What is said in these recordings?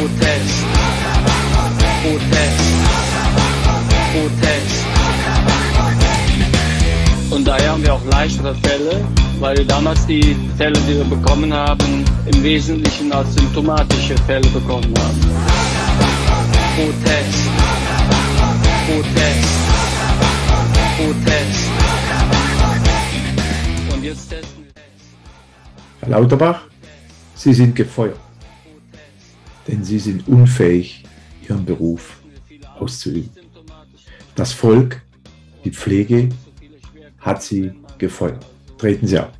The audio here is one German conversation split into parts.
Protest. Protest. Protest. Und daher haben wir auch leichtere Fälle, weil wir damals die Fälle, die wir bekommen haben, im Wesentlichen als symptomatische Fälle bekommen haben. Protest. Protest. Protest. Und jetzt testen wir. Herr Lauterbach, Sie sind gefeuert, denn Sie sind unfähig, Ihren Beruf auszuüben. Das Volk, die Pflege hat Sie gefeuert. Treten Sie ab.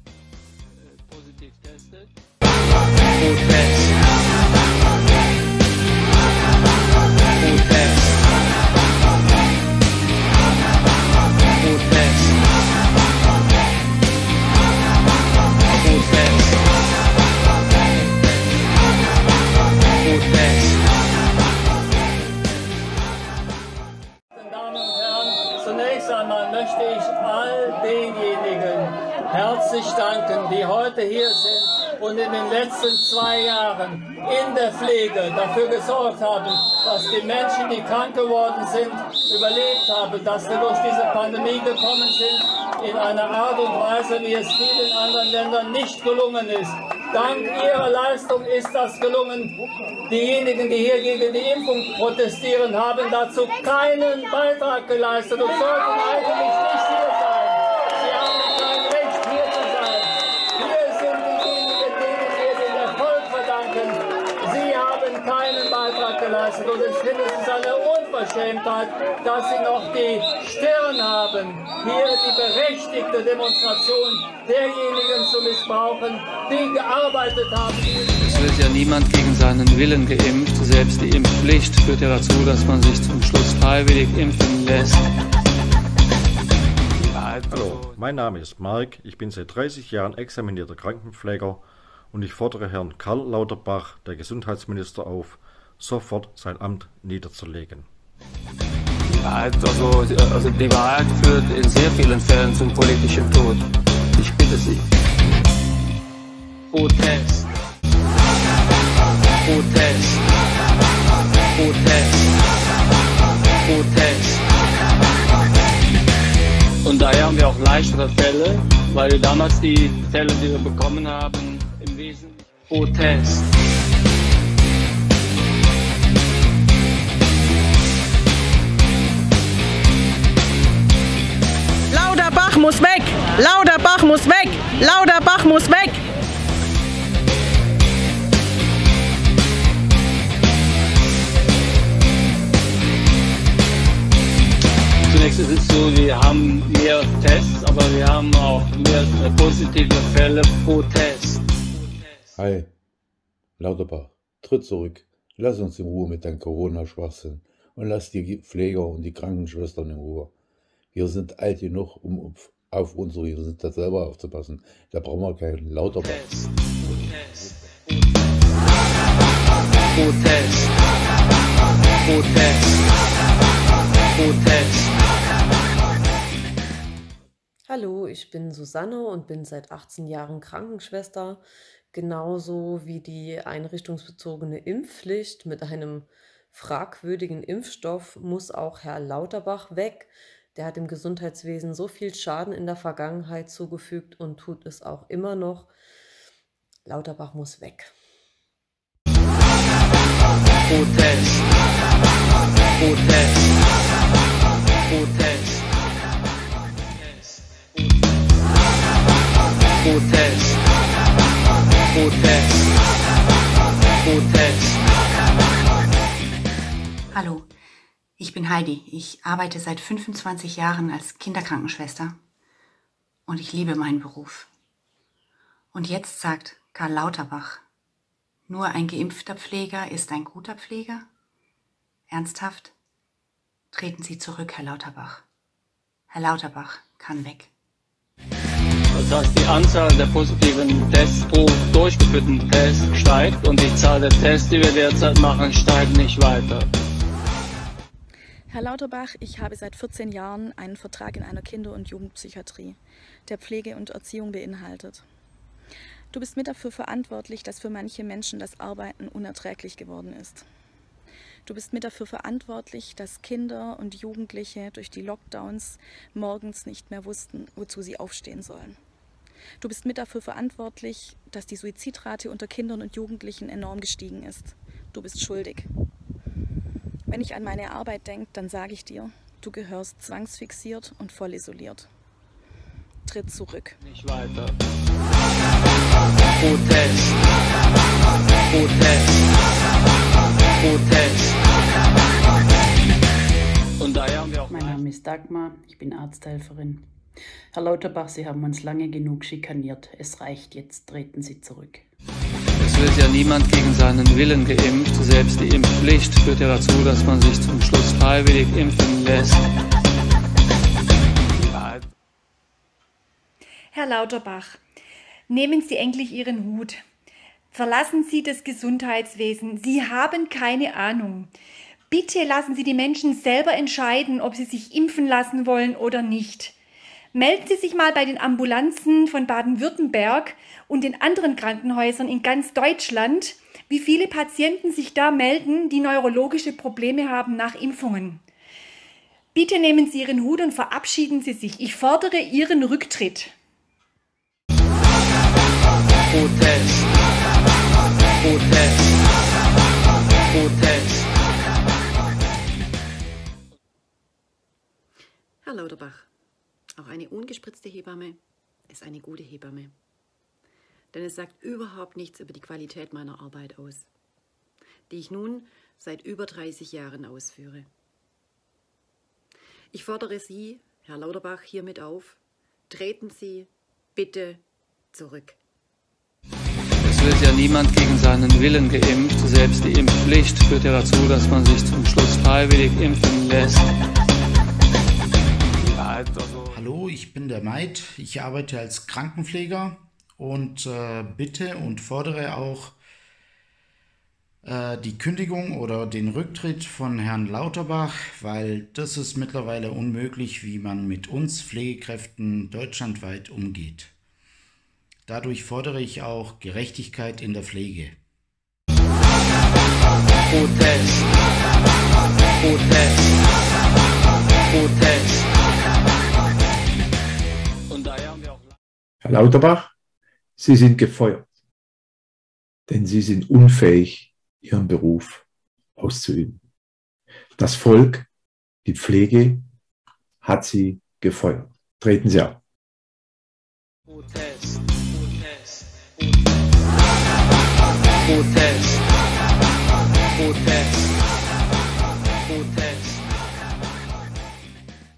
Heute hier sind und in den letzten zwei Jahren in der Pflege dafür gesorgt haben, dass die Menschen, die krank geworden sind, überlebt haben, dass wir durch diese Pandemie gekommen sind in einer Art und Weise, wie es vielen anderen Ländern nicht gelungen ist. Dank Ihrer Leistung ist das gelungen. Diejenigen, die hier gegen die Impfung protestieren, haben dazu keinen Beitrag geleistet und sollten eigentlich nicht hier keinen Beitrag geleistet und ich finde, es ist eine Unverschämtheit, dass Sie noch die Stirn haben, hier die berechtigte Demonstration derjenigen zu missbrauchen, die gearbeitet haben. Es wird ja niemand gegen seinen Willen geimpft. Selbst die Impfpflicht führt ja dazu, dass man sich zum Schluss freiwillig impfen lässt. Hallo, mein Name ist Mark, ich bin seit 30 Jahren examinierter Krankenpfleger und ich fordere Herrn Karl Lauterbach, der Gesundheitsminister, auf, sofort sein Amt niederzulegen. Die Wahrheit, also, also die Wahrheit führt in sehr vielen Fällen zum politischen Tod. Ich bitte Sie. Protest. Protest. Protest. Protest. Und daher haben wir auch leichtere Fälle, weil damals die Fälle, die wir bekommen haben, Protest. Lauterbach muss weg! Lauterbach muss weg! Lauterbach muss weg! Zunächst ist es so, wir haben mehr Tests, aber wir haben auch mehr positive Fälle pro Test. Hi, Lauterbach, tritt zurück. Lass uns in Ruhe mit deinem Corona-Schwachsinn und lass die Pfleger und die Krankenschwestern in Ruhe. Wir sind alt genug, um auf- unsere Gesundheit selber aufzupassen. Da brauchen wir keinen Lauterbach. Protest. Protest. Protest. Protest. Hallo, ich bin Susanne und bin seit 18 Jahren Krankenschwester. Genauso wie die einrichtungsbezogene Impfpflicht mit einem fragwürdigen Impfstoff muss auch Herr Lauterbach weg. Der hat dem Gesundheitswesen so viel Schaden in der Vergangenheit zugefügt und tut es auch immer noch. Lauterbach muss weg. Protest. Hallo, ich bin Heidi. Ich arbeite seit 25 Jahren als Kinderkrankenschwester und ich liebe meinen Beruf. Und jetzt sagt Karl Lauterbach, nur ein geimpfter Pfleger ist ein guter Pfleger? Ernsthaft? Treten Sie zurück, Herr Lauterbach. Herr Lauterbach kann weg. Das heißt, die Anzahl der positiven Tests pro durchgeführten Test steigt und die Zahl der Tests, die wir derzeit machen, steigt nicht weiter. Herr Lauterbach, ich habe seit 14 Jahren einen Vertrag in einer Kinder- und Jugendpsychiatrie, der Pflege und Erziehung beinhaltet. Du bist mit dafür verantwortlich, dass für manche Menschen das Arbeiten unerträglich geworden ist. Du bist mit dafür verantwortlich, dass Kinder und Jugendliche durch die Lockdowns morgens nicht mehr wussten, wozu sie aufstehen sollen. Du bist mit dafür verantwortlich, dass die Suizidrate unter Kindern und Jugendlichen enorm gestiegen ist. Du bist schuldig. Wenn ich an meine Arbeit denke, dann sage ich dir, du gehörst zwangsfixiert und voll isoliert. Tritt zurück. Nicht weiter. Protest. Protest. Protest. Und daher haben wir auch Mein Name ist Dagmar, ich bin Arzthelferin. Herr Lauterbach, Sie haben uns lange genug schikaniert. Es reicht jetzt, treten Sie zurück. Wird ja niemand gegen seinen Willen geimpft. Selbst die Impfpflicht führt ja dazu, dass man sich zum Schluss freiwillig impfen lässt. Herr Lauterbach, nehmen Sie endlich Ihren Hut. Verlassen Sie das Gesundheitswesen. Sie haben keine Ahnung. Bitte lassen Sie die Menschen selber entscheiden, ob sie sich impfen lassen wollen oder nicht. Melden Sie sich mal bei den Ambulanzen von Baden-Württemberg und den anderen Krankenhäusern in ganz Deutschland, wie viele Patienten sich da melden, die neurologische Probleme haben nach Impfungen. Bitte nehmen Sie Ihren Hut und verabschieden Sie sich. Ich fordere Ihren Rücktritt. Protest. Protest. Protest. Herr Lauterbach, auch eine ungespritzte Hebamme ist eine gute Hebamme. Denn es sagt überhaupt nichts über die Qualität meiner Arbeit aus, die ich nun seit über 30 Jahren ausführe. Ich fordere Sie, Herr Lauterbach, hiermit auf, treten Sie bitte zurück. Es wird ja niemand gegen seinen Willen geimpft. Selbst die Impfpflicht führt ja dazu, dass man sich zum Schluss freiwillig impfen lässt. Ich bin der Maid. Ich arbeite als Krankenpfleger und äh, bitte und fordere auch äh, die Kündigung oder den Rücktritt von Herrn Lauterbach, weil das ist mittlerweile unmöglich, wie man mit uns Pflegekräften deutschlandweit umgeht. Dadurch fordere ich auch Gerechtigkeit in der Pflege. Protest. Protest. Protest. Herr Lauterbach, Sie sind gefeuert, denn Sie sind unfähig, Ihren Beruf auszuüben. Das Volk, die Pflege, hat Sie gefeuert. Treten Sie ab. Protest. Protest. Protest.